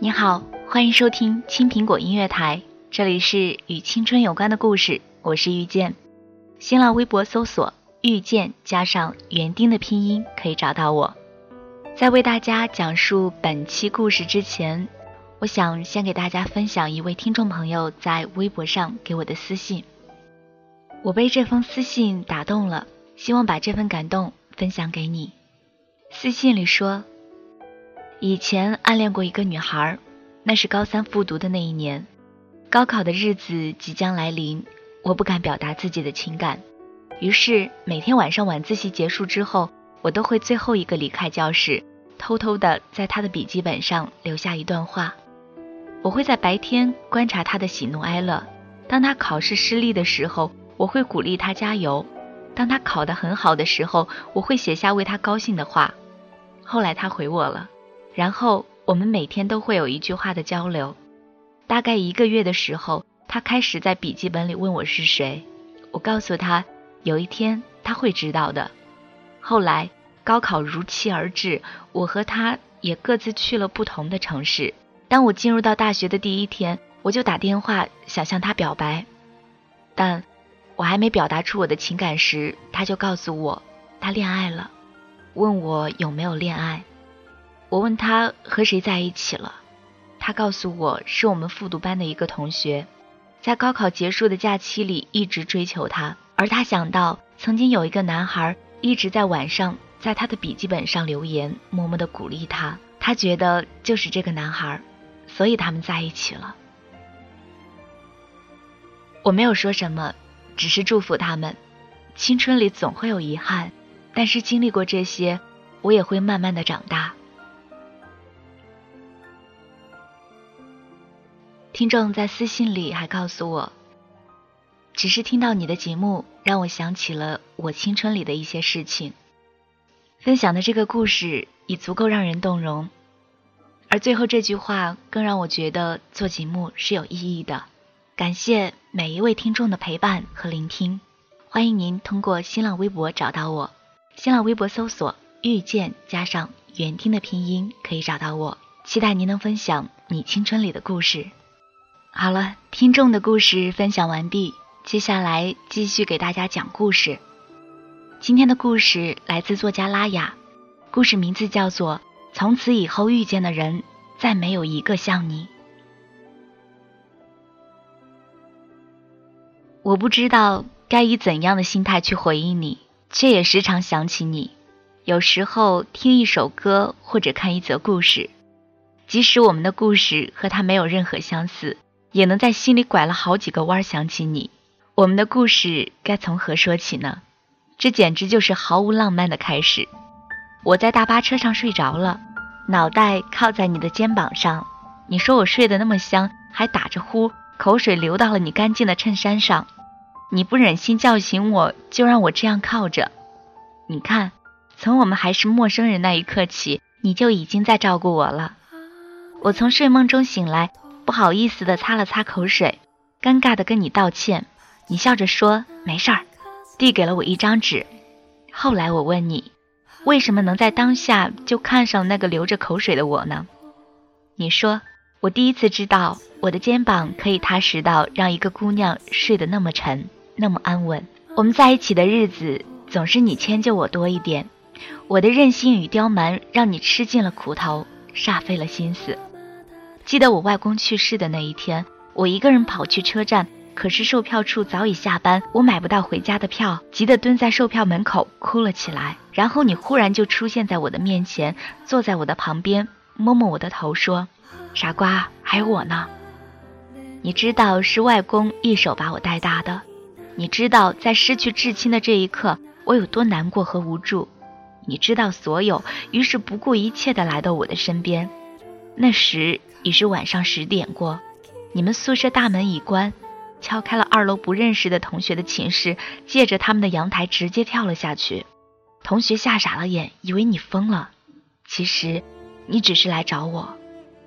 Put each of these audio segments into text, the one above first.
你好，欢迎收听青苹果音乐台，这里是与青春有关的故事，我是遇见。新浪微博搜索“遇见”加上园丁的拼音，可以找到我。在为大家讲述本期故事之前，我想先给大家分享一位听众朋友在微博上给我的私信。我被这封私信打动了，希望把这份感动分享给你。私信里说。以前暗恋过一个女孩，那是高三复读的那一年，高考的日子即将来临，我不敢表达自己的情感，于是每天晚上晚自习结束之后，我都会最后一个离开教室，偷偷的在她的笔记本上留下一段话。我会在白天观察她的喜怒哀乐，当她考试失利的时候，我会鼓励她加油；当她考得很好的时候，我会写下为她高兴的话。后来她回我了。然后我们每天都会有一句话的交流，大概一个月的时候，他开始在笔记本里问我是谁，我告诉他，有一天他会知道的。后来高考如期而至，我和他也各自去了不同的城市。当我进入到大学的第一天，我就打电话想向他表白，但我还没表达出我的情感时，他就告诉我他恋爱了，问我有没有恋爱。我问他和谁在一起了，他告诉我是我们复读班的一个同学，在高考结束的假期里一直追求他，而他想到曾经有一个男孩一直在晚上在他的笔记本上留言，默默的鼓励他，他觉得就是这个男孩，所以他们在一起了。我没有说什么，只是祝福他们。青春里总会有遗憾，但是经历过这些，我也会慢慢的长大。听众在私信里还告诉我，只是听到你的节目，让我想起了我青春里的一些事情。分享的这个故事已足够让人动容，而最后这句话更让我觉得做节目是有意义的。感谢每一位听众的陪伴和聆听，欢迎您通过新浪微博找到我，新浪微博搜索“遇见”加上“原听”的拼音可以找到我。期待您能分享你青春里的故事。好了，听众的故事分享完毕，接下来继续给大家讲故事。今天的故事来自作家拉雅，故事名字叫做《从此以后遇见的人再没有一个像你》。我不知道该以怎样的心态去回应你，却也时常想起你。有时候听一首歌或者看一则故事，即使我们的故事和他没有任何相似。也能在心里拐了好几个弯儿想起你。我们的故事该从何说起呢？这简直就是毫无浪漫的开始。我在大巴车上睡着了，脑袋靠在你的肩膀上。你说我睡得那么香，还打着呼，口水流到了你干净的衬衫上。你不忍心叫醒我，就让我这样靠着。你看，从我们还是陌生人那一刻起，你就已经在照顾我了。我从睡梦中醒来。不好意思的擦了擦口水，尴尬的跟你道歉。你笑着说没事儿，递给了我一张纸。后来我问你，为什么能在当下就看上那个流着口水的我呢？你说，我第一次知道我的肩膀可以踏实到让一个姑娘睡得那么沉，那么安稳。我们在一起的日子，总是你迁就我多一点，我的任性与刁蛮让你吃尽了苦头，煞费了心思。记得我外公去世的那一天，我一个人跑去车站，可是售票处早已下班，我买不到回家的票，急得蹲在售票门口哭了起来。然后你忽然就出现在我的面前，坐在我的旁边，摸摸我的头，说：“傻瓜，还有我呢。”你知道是外公一手把我带大的，你知道在失去至亲的这一刻我有多难过和无助，你知道所有，于是不顾一切的来到我的身边。那时已是晚上十点过，你们宿舍大门已关，敲开了二楼不认识的同学的寝室，借着他们的阳台直接跳了下去。同学吓傻了眼，以为你疯了，其实你只是来找我。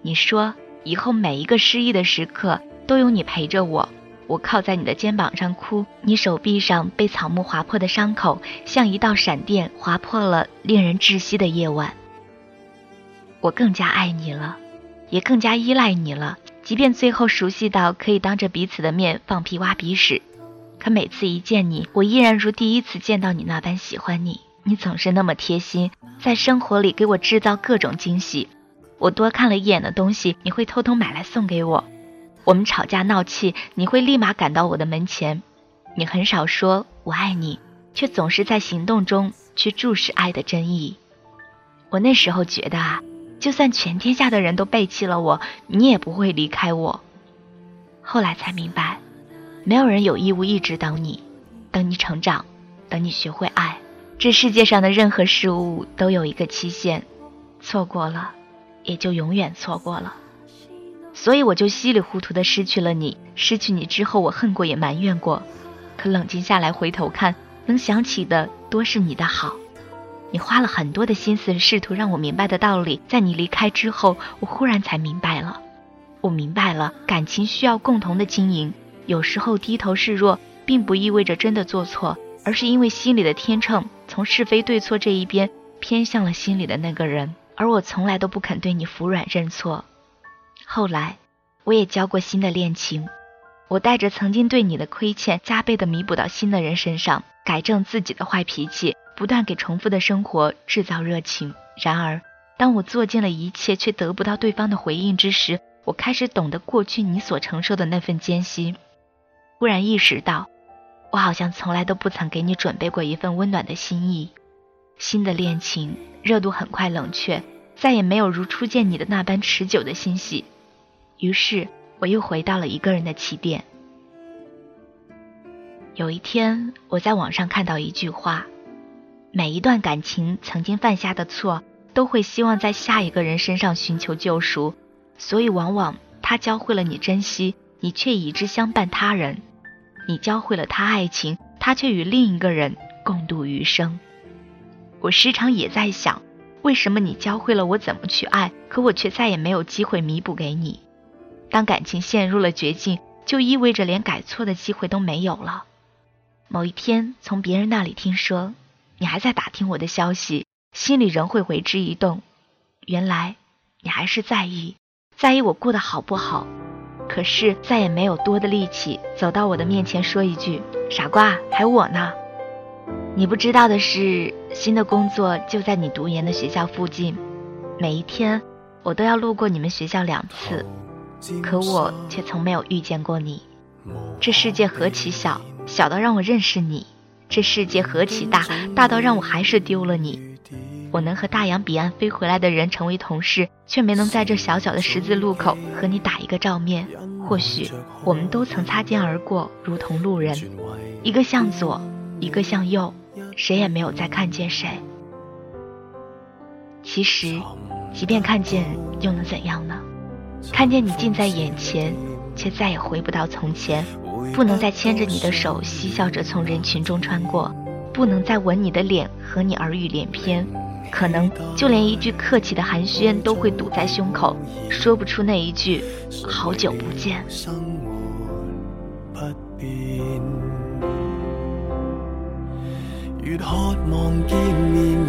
你说以后每一个失意的时刻。都有你陪着我，我靠在你的肩膀上哭，你手臂上被草木划破的伤口，像一道闪电划破了令人窒息的夜晚。我更加爱你了，也更加依赖你了。即便最后熟悉到可以当着彼此的面放屁挖鼻屎，可每次一见你，我依然如第一次见到你那般喜欢你。你总是那么贴心，在生活里给我制造各种惊喜。我多看了一眼的东西，你会偷偷买来送给我。我们吵架闹气，你会立马赶到我的门前。你很少说我爱你，却总是在行动中去注视爱的真意。我那时候觉得啊，就算全天下的人都背弃了我，你也不会离开我。后来才明白，没有人有义务一直等你，等你成长，等你学会爱。这世界上的任何事物都有一个期限，错过了，也就永远错过了。所以我就稀里糊涂的失去了你，失去你之后，我恨过也埋怨过，可冷静下来回头看，能想起的多是你的好。你花了很多的心思试图让我明白的道理，在你离开之后，我忽然才明白了。我明白了，感情需要共同的经营。有时候低头示弱，并不意味着真的做错，而是因为心里的天秤从是非对错这一边偏向了心里的那个人，而我从来都不肯对你服软认错。后来，我也交过新的恋情，我带着曾经对你的亏欠，加倍的弥补到新的人身上，改正自己的坏脾气，不断给重复的生活制造热情。然而，当我做尽了一切，却得不到对方的回应之时，我开始懂得过去你所承受的那份艰辛，忽然意识到，我好像从来都不曾给你准备过一份温暖的心意。新的恋情热度很快冷却，再也没有如初见你的那般持久的欣喜。于是我又回到了一个人的起点。有一天，我在网上看到一句话：每一段感情曾经犯下的错，都会希望在下一个人身上寻求救赎，所以往往他教会了你珍惜，你却以之相伴他人；你教会了他爱情，他却与另一个人共度余生。我时常也在想，为什么你教会了我怎么去爱，可我却再也没有机会弥补给你？当感情陷入了绝境，就意味着连改错的机会都没有了。某一天，从别人那里听说你还在打听我的消息，心里仍会为之一动。原来你还是在意，在意我过得好不好。可是再也没有多的力气走到我的面前说一句：“傻瓜，还有我呢。”你不知道的是，新的工作就在你读研的学校附近，每一天我都要路过你们学校两次。可我却从没有遇见过你。这世界何其小，小到让我认识你；这世界何其大，大到让我还是丢了你。我能和大洋彼岸飞回来的人成为同事，却没能在这小小的十字路口和你打一个照面。或许我们都曾擦肩而过，如同路人，一个向左，一个向右，谁也没有再看见谁。其实，即便看见，又能怎样呢？看见你近在眼前，却再也回不到从前；不能再牵着你的手，嬉笑着从人群中穿过；不能再吻你的脸，和你耳语连篇。可能就连一句客气的寒暄都会堵在胸口，说不出那一句“好久不见”。越渴望见面，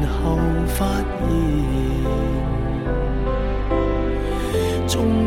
然后发现。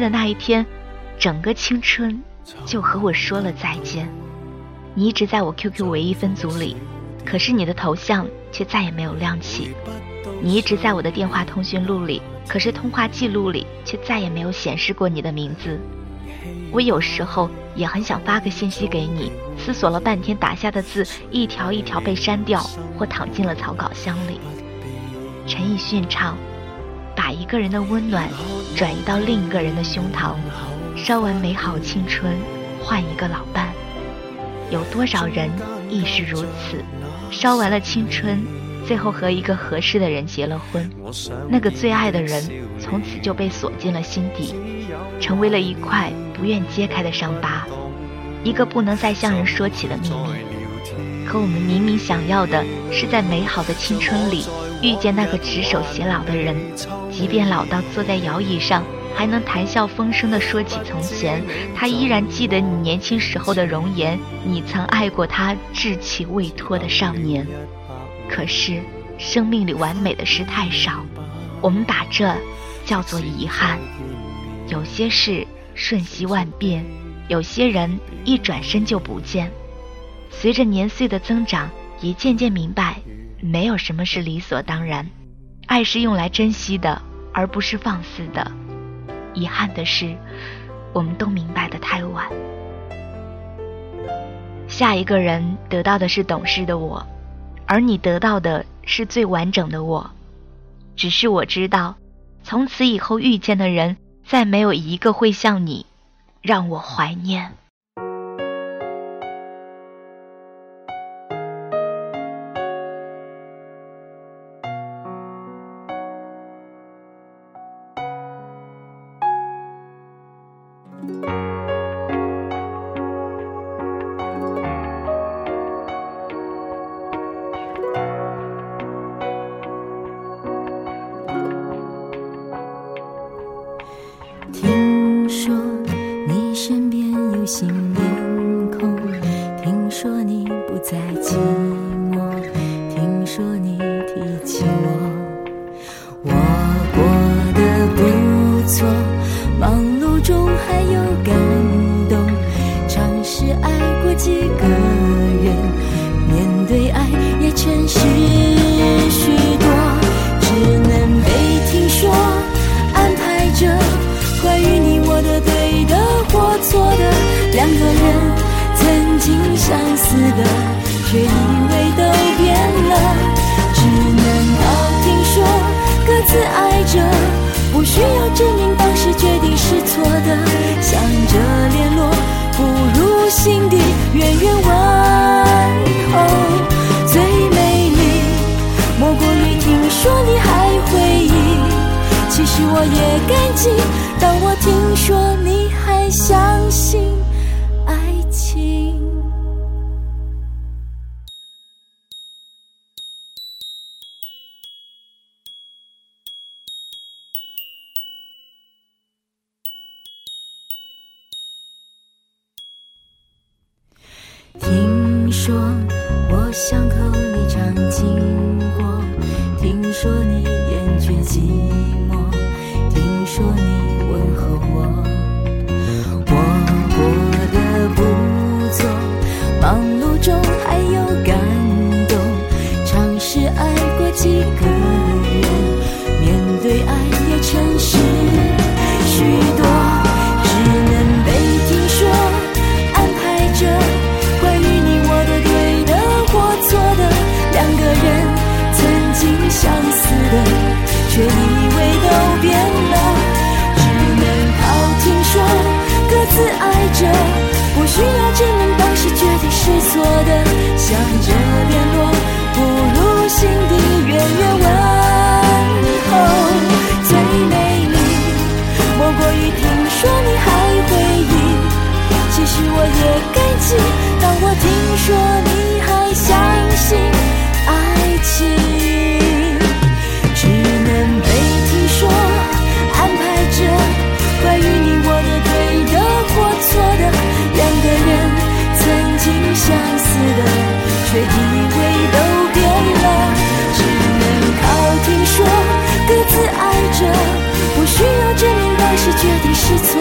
的那一天，整个青春就和我说了再见。你一直在我 QQ 唯一分组里，可是你的头像却再也没有亮起。你一直在我的电话通讯录里，可是通话记录里却再也没有显示过你的名字。我有时候也很想发个信息给你，思索了半天打下的字一条一条被删掉，或躺进了草稿箱里。陈奕迅唱。把一个人的温暖转移到另一个人的胸膛，烧完美好青春，换一个老伴。有多少人亦是如此？烧完了青春，最后和一个合适的人结了婚。那个最爱的人，从此就被锁进了心底，成为了一块不愿揭开的伤疤，一个不能再向人说起的秘密。可我们明明想要的是在美好的青春里。遇见那个执手偕老的人，即便老到坐在摇椅上，还能谈笑风生地说起从前，他依然记得你年轻时候的容颜，你曾爱过他稚气未脱的少年。可是，生命里完美的事太少，我们把这叫做遗憾。有些事瞬息万变，有些人一转身就不见。随着年岁的增长，也渐渐明白。没有什么是理所当然，爱是用来珍惜的，而不是放肆的。遗憾的是，我们都明白的太晚。下一个人得到的是懂事的我，而你得到的是最完整的我。只是我知道，从此以后遇见的人，再没有一个会像你，让我怀念。却我也感激，当我听说你还相信。爱情不需要证明，当时决定是错的，想着。実際。